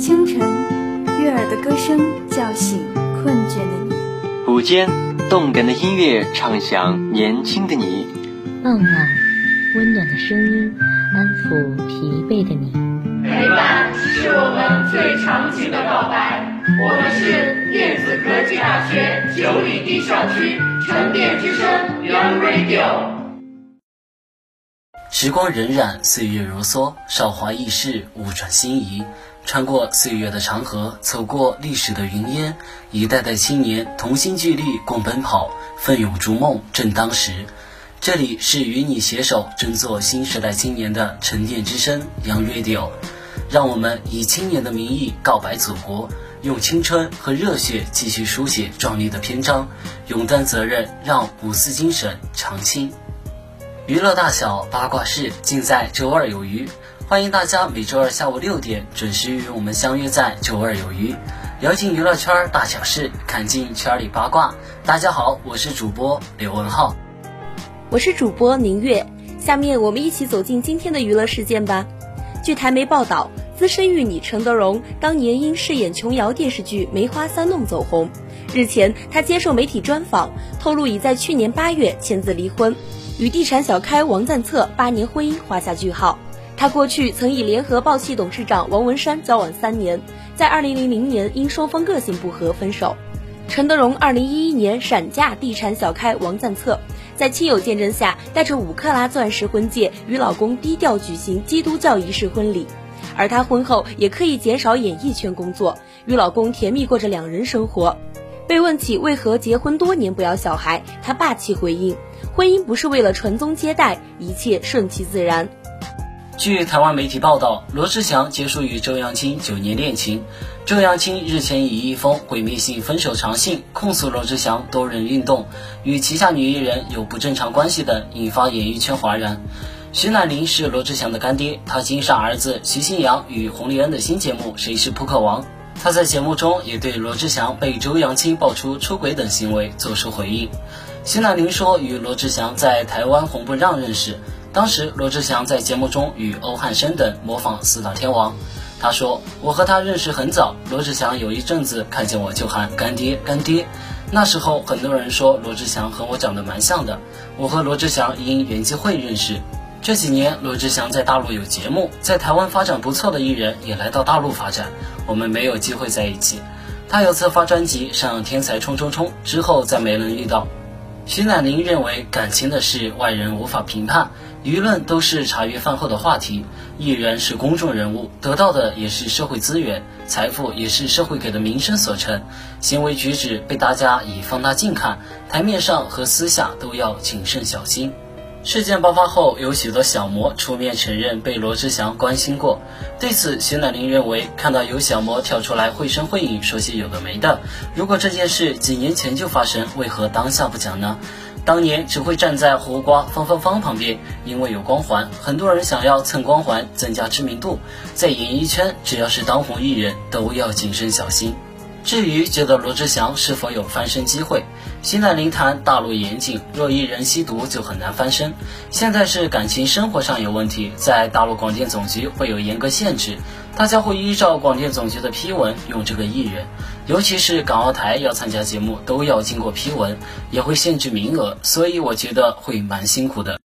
清晨，悦耳的歌声叫醒困倦的你；午间，动感的音乐唱响年轻的你；傍晚，温暖的声音安抚疲惫的你。陪伴是我们最长情的告白。我们是电子科技大学九里堤校区沉淀之声 Young Radio。时光荏苒，岁月如梭，韶华易逝，物转星移。穿过岁月的长河，走过历史的云烟，一代代青年同心聚力共奔跑，奋勇逐梦正当时。这里是与你携手争做新时代青年的沉淀之声杨 Radio，让我们以青年的名义告白祖国，用青春和热血继续书写壮丽的篇章，勇担责任，让五四精神长青。娱乐大小八卦事尽在周二有余，欢迎大家每周二下午六点准时与我们相约在周二有余，聊尽娱乐圈大小事，看尽圈里八卦。大家好，我是主播刘文浩，我是主播宁月。下面我们一起走进今天的娱乐事件吧。据台媒报道，资深玉女陈德容当年因饰演琼瑶电视剧《梅花三弄》走红。日前，她接受媒体专访，透露已在去年八月签字离婚。与地产小开王赞策八年婚姻画下句号。他过去曾以联合报系董事长王文山交往三年，在二零零零年因双方个性不合分手。陈德容二零一一年闪嫁地产小开王赞策，在亲友见证下，带着五克拉钻石婚戒与老公低调举行基督教仪式婚礼。而她婚后也刻意减少演艺圈工作，与老公甜蜜过着两人生活。被问起为何结婚多年不要小孩，她霸气回应。婚姻不是为了传宗接代，一切顺其自然。据台湾媒体报道，罗志祥结束与周扬青九年恋情。周扬青日前以一封毁灭性分手长信控诉罗志祥多人运动、与旗下女艺人有不正常关系等，引发演艺圈哗然。徐乃麟是罗志祥的干爹，他亲生儿子徐新阳与洪丽恩的新节目《谁是扑克王》，他在节目中也对罗志祥被周扬青爆出出轨等行为作出回应。徐乃麟说，与罗志祥在台湾红不让认识，当时罗志祥在节目中与欧汉声等模仿四大天王。他说，我和他认识很早，罗志祥有一阵子看见我就喊干爹干爹。那时候很多人说罗志祥和我长得蛮像的。我和罗志祥因缘际会认识。这几年罗志祥在大陆有节目，在台湾发展不错的艺人也来到大陆发展，我们没有机会在一起。他有次发专辑上《天才冲冲冲》之后再没能遇到。徐乃麟认为，感情的事外人无法评判，舆论都是茶余饭后的话题。艺人是公众人物，得到的也是社会资源，财富也是社会给的名声所成，行为举止被大家以放大镜看，台面上和私下都要谨慎小心。事件爆发后，有许多小模出面承认被罗志祥关心过。对此，徐乃麟认为，看到有小模跳出来绘声绘影说些有的没的，如果这件事几年前就发生，为何当下不讲呢？当年只会站在胡瓜、方方方旁边，因为有光环，很多人想要蹭光环，增加知名度。在演艺圈，只要是当红艺人，都要谨慎小心。至于觉得罗志祥是否有翻身机会，西南林谈大陆严谨，若一人吸毒就很难翻身。现在是感情生活上有问题，在大陆广电总局会有严格限制，大家会依照广电总局的批文用这个艺人，尤其是港澳台要参加节目都要经过批文，也会限制名额，所以我觉得会蛮辛苦的。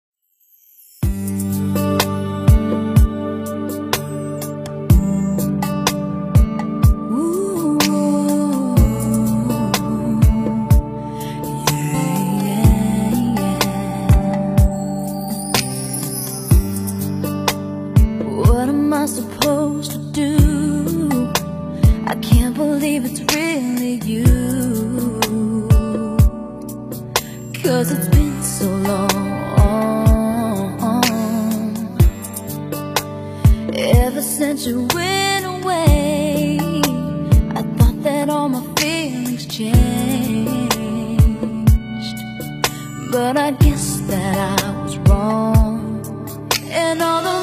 Since you went away. I thought that all my feelings changed. But I guess that I was wrong. And all the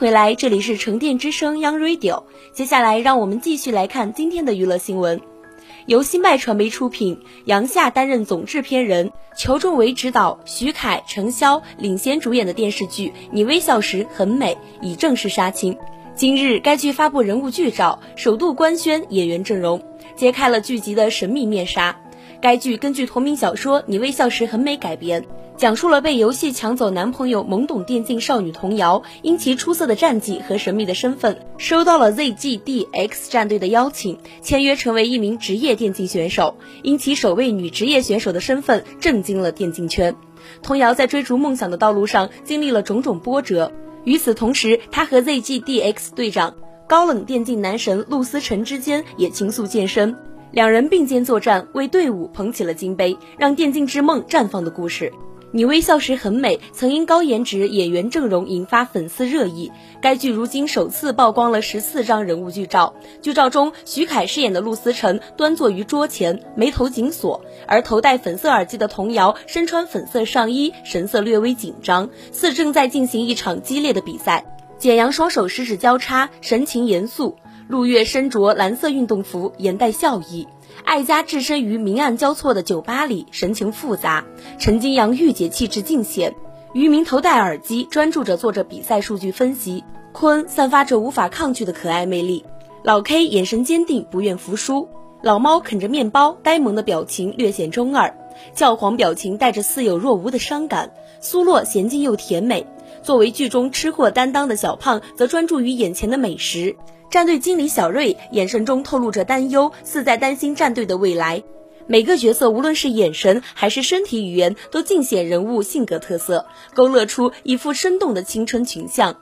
回来，这里是城电之声 Young Radio。接下来，让我们继续来看今天的娱乐新闻。由新麦传媒出品，杨夏担任总制片人，裘仲维执导，徐凯、程潇领衔主演的电视剧《你微笑时很美》已正式杀青。今日，该剧发布人物剧照，首度官宣演员阵容，揭开了剧集的神秘面纱。该剧根据同名小说《你微笑时很美》改编，讲述了被游戏抢走男朋友懵懂电竞少女童瑶，因其出色的战绩和神秘的身份，收到了 ZGDX 战队的邀请，签约成为一名职业电竞选手。因其首位女职业选手的身份，震惊了电竞圈。童瑶在追逐梦想的道路上经历了种种波折。与此同时，她和 ZGDX 队长高冷电竞男神陆思辰之间也情愫渐深。两人并肩作战，为队伍捧起了金杯，让电竞之梦绽放的故事。你微笑时很美，曾因高颜值演员阵容引发粉丝热议。该剧如今首次曝光了十四张人物剧照，剧照中徐凯饰演的陆思辰端坐于桌前，眉头紧锁，而头戴粉色耳机的童瑶身穿粉色上衣，神色略微紧张，似正在进行一场激烈的比赛。简阳双手十指交叉，神情严肃。陆月身着蓝色运动服，眼带笑意。艾佳置身于明暗交错的酒吧里，神情复杂。陈金阳御姐气质尽显。于明头戴耳机，专注着做着比赛数据分析。坤散发着无法抗拒的可爱魅力。老 K 眼神坚定，不愿服输。老猫啃着面包，呆萌的表情略显中二。教皇表情带着似有若无的伤感。苏洛娴静又甜美。作为剧中吃货担当的小胖，则专注于眼前的美食。战队经理小瑞眼神中透露着担忧，似在担心战队的未来。每个角色无论是眼神还是身体语言，都尽显人物性格特色，勾勒出一副生动的青春群像。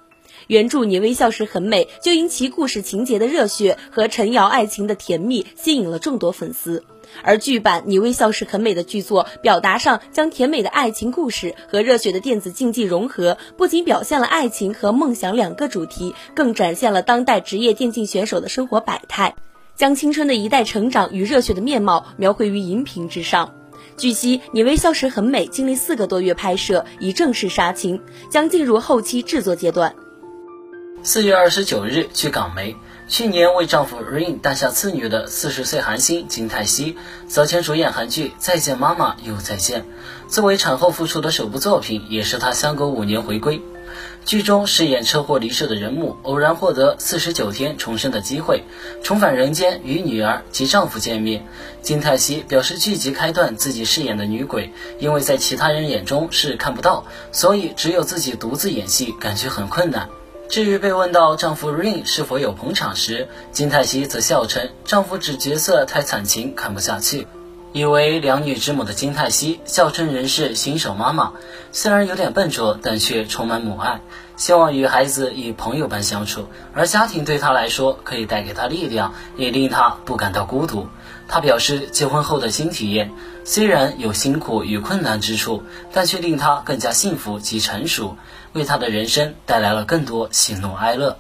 原著《你微笑时很美》就因其故事情节的热血和陈瑶爱情的甜蜜，吸引了众多粉丝。而剧版《你微笑时很美》的剧作表达上，将甜美的爱情故事和热血的电子竞技融合，不仅表现了爱情和梦想两个主题，更展现了当代职业电竞选手的生活百态。将青春的一代成长与热血的面貌描绘于荧屏之上。据悉，《你微笑时很美》经历四个多月拍摄，已正式杀青，将进入后期制作阶段。四月二十九日，据港媒，去年为丈夫 Rain 诞下次女的四十岁韩星金泰熙，早前主演韩剧《再见妈妈又再见》，作为产后复出的首部作品，也是她相隔五年回归。剧中饰演车祸离世的人母，偶然获得四十九天重生的机会，重返人间与女儿及丈夫见面。金泰熙表示，剧集开段自己饰演的女鬼，因为在其他人眼中是看不到，所以只有自己独自演戏，感觉很困难。至于被问到丈夫 Rain 是否有捧场时，金泰熙则笑称，丈夫指角色太惨情，看不下去。以为两女之母的金泰熙笑称人是新手妈妈，虽然有点笨拙，但却充满母爱，希望与孩子以朋友般相处，而家庭对她来说可以带给她力量，也令她不感到孤独。她表示，结婚后的新体验虽然有辛苦与困难之处，但却令她更加幸福及成熟，为他的人生带来了更多喜怒哀乐。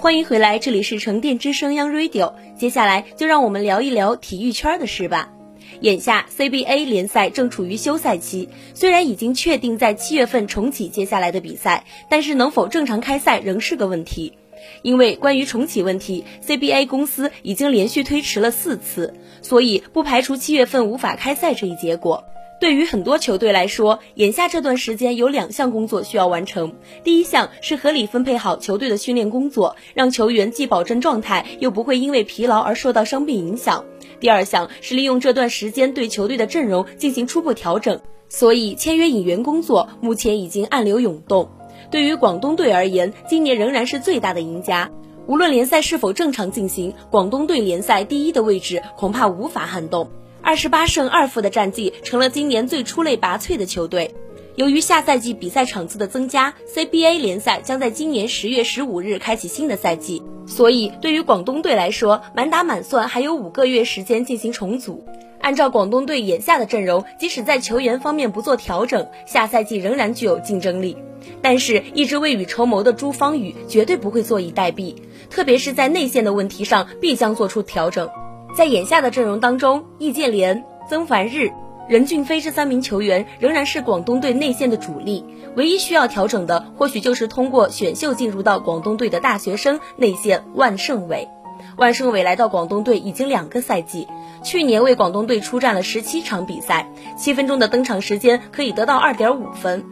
欢迎回来，这里是沉淀之声 Young Radio。接下来就让我们聊一聊体育圈的事吧。眼下 CBA 联赛正处于休赛期，虽然已经确定在七月份重启接下来的比赛，但是能否正常开赛仍是个问题。因为关于重启问题，CBA 公司已经连续推迟了四次，所以不排除七月份无法开赛这一结果。对于很多球队来说，眼下这段时间有两项工作需要完成。第一项是合理分配好球队的训练工作，让球员既保证状态，又不会因为疲劳而受到伤病影响。第二项是利用这段时间对球队的阵容进行初步调整。所以，签约引援工作目前已经暗流涌动。对于广东队而言，今年仍然是最大的赢家。无论联赛是否正常进行，广东队联赛第一的位置恐怕无法撼动。二十八胜二负的战绩成了今年最出类拔萃的球队。由于下赛季比赛场次的增加，CBA 联赛将在今年十月十五日开启新的赛季，所以对于广东队来说，满打满算还有五个月时间进行重组。按照广东队眼下的阵容，即使在球员方面不做调整，下赛季仍然具有竞争力。但是，一直未雨绸缪的朱芳雨绝对不会坐以待毙，特别是在内线的问题上，必将做出调整。在眼下的阵容当中，易建联、曾凡日、任骏飞这三名球员仍然是广东队内线的主力。唯一需要调整的，或许就是通过选秀进入到广东队的大学生内线万胜伟。万胜伟来到广东队已经两个赛季，去年为广东队出战了十七场比赛，七分钟的登场时间可以得到二点五分。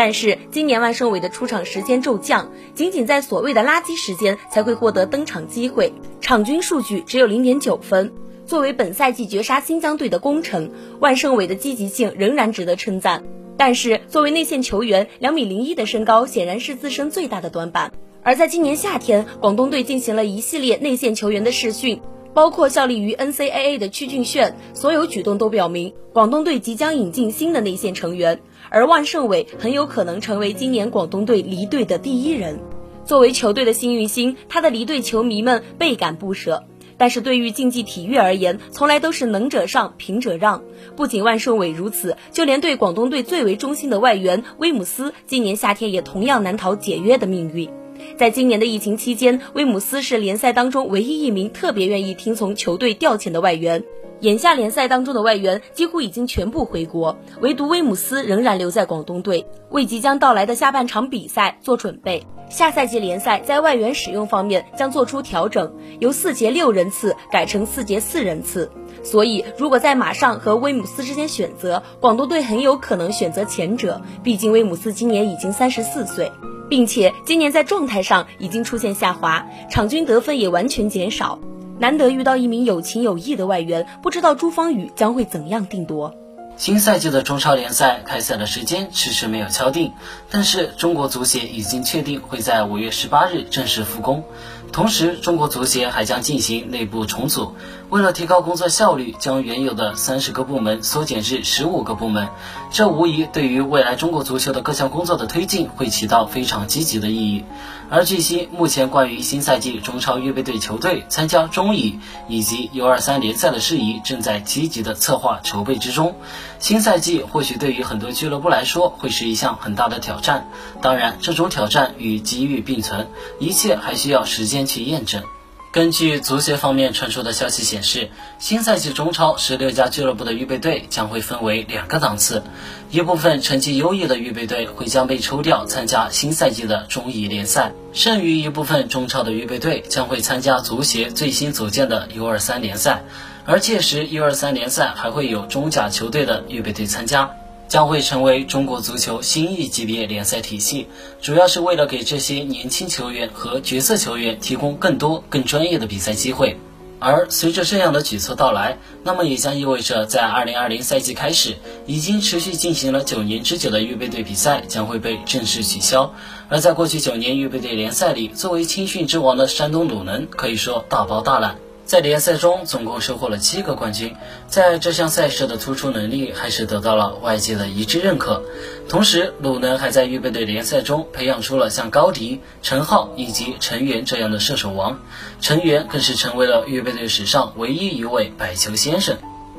但是今年万圣伟的出场时间骤降，仅仅在所谓的垃圾时间才会获得登场机会，场均数据只有零点九分。作为本赛季绝杀新疆队的功臣，万圣伟的积极性仍然值得称赞。但是作为内线球员，两米零一的身高显然是自身最大的短板。而在今年夏天，广东队进行了一系列内线球员的试训，包括效力于 NCAA 的曲俊炫，所有举动都表明广东队即将引进新的内线成员。而万胜伟很有可能成为今年广东队离队的第一人。作为球队的幸运星，他的离队球迷们倍感不舍。但是对于竞技体育而言，从来都是能者上，平者让。不仅万圣伟如此，就连对广东队最为忠心的外援威姆斯，今年夏天也同样难逃解约的命运。在今年的疫情期间，威姆斯是联赛当中唯一一名特别愿意听从球队调遣的外援。眼下联赛当中的外援几乎已经全部回国，唯独威姆斯仍然留在广东队，为即将到来的下半场比赛做准备。下赛季联赛在外援使用方面将做出调整，由四节六人次改成四节四人次。所以，如果在马上和威姆斯之间选择，广东队很有可能选择前者。毕竟威姆斯今年已经三十四岁，并且今年在状态上已经出现下滑，场均得分也完全减少。难得遇到一名有情有义的外援，不知道朱芳雨将会怎样定夺。新赛季的中超联赛开赛的时间迟迟没有敲定，但是中国足协已经确定会在五月十八日正式复工。同时，中国足协还将进行内部重组，为了提高工作效率，将原有的三十个部门缩减至十五个部门。这无疑对于未来中国足球的各项工作的推进会起到非常积极的意义。而据悉，目前关于新赛季中超预备队球队参加中乙以及 U 二三联赛的事宜，正在积极的策划筹备之中。新赛季或许对于很多俱乐部来说会是一项很大的挑战，当然，这种挑战与机遇并存，一切还需要时间去验证。根据足协方面传出的消息显示，新赛季中超十六家俱乐部的预备队将会分为两个档次，一部分成绩优异的预备队会将被抽调参加新赛季的中乙联赛，剩余一部分中超的预备队将会参加足协最新组建的 U23 联赛，而届时 U23 联赛还会有中甲球队的预备队参加。将会成为中国足球新一级别联赛体系，主要是为了给这些年轻球员和角色球员提供更多、更专业的比赛机会。而随着这样的举措到来，那么也将意味着在2020赛季开始，已经持续进行了九年之久的预备队比赛将会被正式取消。而在过去九年预备队联赛里，作为青训之王的山东鲁能可以说大包大揽。在联赛中总共收获了七个冠军，在这项赛事的突出能力还是得到了外界的一致认可。同时，鲁能还在预备队联赛中培养出了像高迪、陈浩以及陈元这样的射手王，陈元更是成为了预备队史上唯一一位百球先生。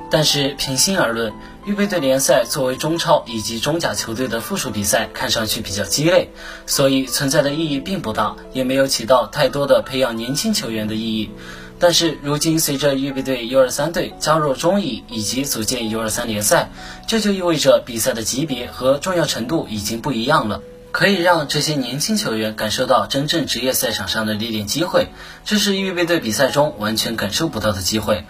但是，平心而论，预备队联赛作为中超以及中甲球队的附属比赛，看上去比较鸡肋，所以存在的意义并不大，也没有起到太多的培养年轻球员的意义。但是如今，随着预备队 U 二三队加入中乙以及组建 U 二三联赛，这就意味着比赛的级别和重要程度已经不一样了，可以让这些年轻球员感受到真正职业赛场上的历练机会，这是预备队比赛中完全感受不到的机会。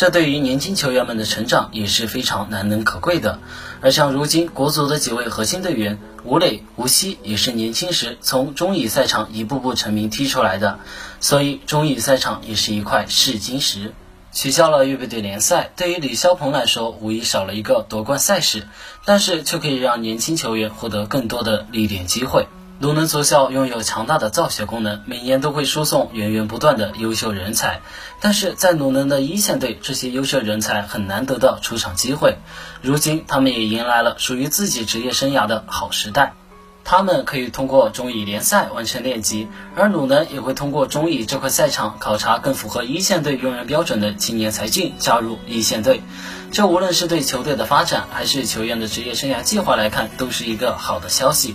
这对于年轻球员们的成长也是非常难能可贵的。而像如今国足的几位核心队员吴磊、吴曦，也是年轻时从中乙赛场一步步成名踢出来的，所以中乙赛场也是一块试金石。取消了预备队联赛，对于李霄鹏来说，无疑少了一个夺冠赛事，但是却可以让年轻球员获得更多的历练机会。鲁能足校拥有强大的造血功能，每年都会输送源源不断的优秀人才。但是在鲁能的一线队，这些优秀人才很难得到出场机会。如今，他们也迎来了属于自己职业生涯的好时代。他们可以通过中乙联赛完成练级，而鲁能也会通过中乙这块赛场考察更符合一线队用人标准的青年才俊，加入一线队。这无论是对球队的发展，还是球员的职业生涯计划来看，都是一个好的消息。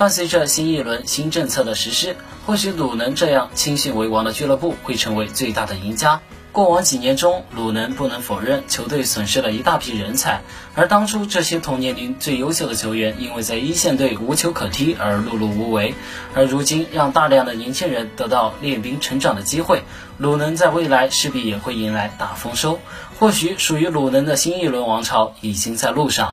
伴随着新一轮新政策的实施，或许鲁能这样青训为王的俱乐部会成为最大的赢家。过往几年中，鲁能不能否认球队损失了一大批人才，而当初这些同年龄最优秀的球员，因为在一线队无球可踢而碌碌无为。而如今，让大量的年轻人得到练兵成长的机会，鲁能在未来势必也会迎来大丰收。或许属于鲁能的新一轮王朝已经在路上。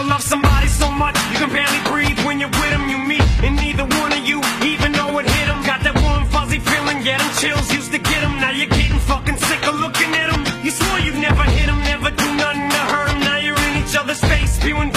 Ever love somebody so much you can barely breathe when you're with them? You meet, and neither one of you even know it hit them. Got that warm, fuzzy feeling, get 'em. Chills used to get 'em. Now you're getting fucking sick of looking at 'em. You swore you'd never hit 'em, never do nothing to hurt hurt 'em. Now you're in each other's face, spewing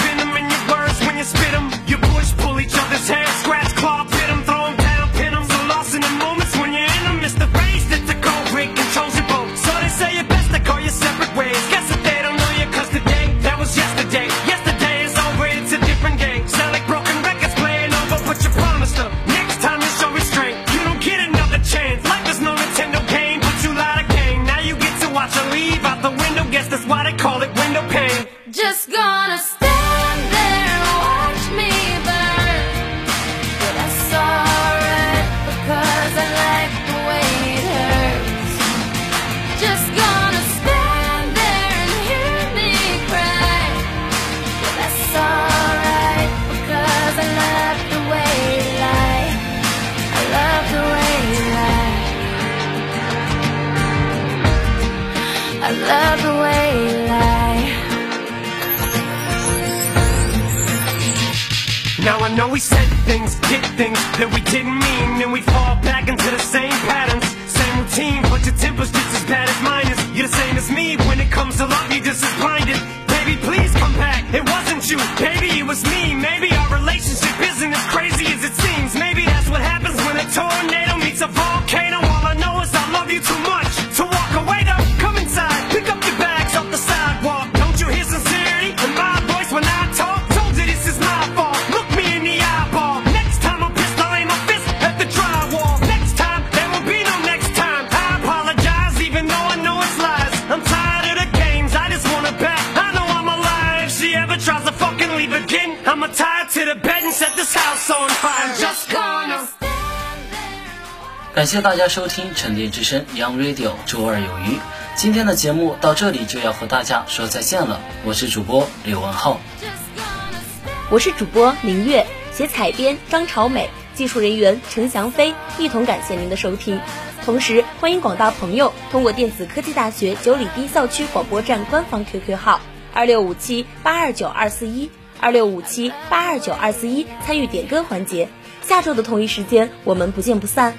感谢大家收听沉淀之声 Young Radio 周二有余。今天的节目到这里就要和大家说再见了，我是主播刘文浩。我是主播明月，写采编张朝美，技术人员陈翔飞，一同感谢您的收听。同时，欢迎广大朋友通过电子科技大学九里堤校区广播站官方 QQ 号二六五七八二九二四一二六五七八二九二四一参与点歌环节。下周的同一时间，我们不见不散。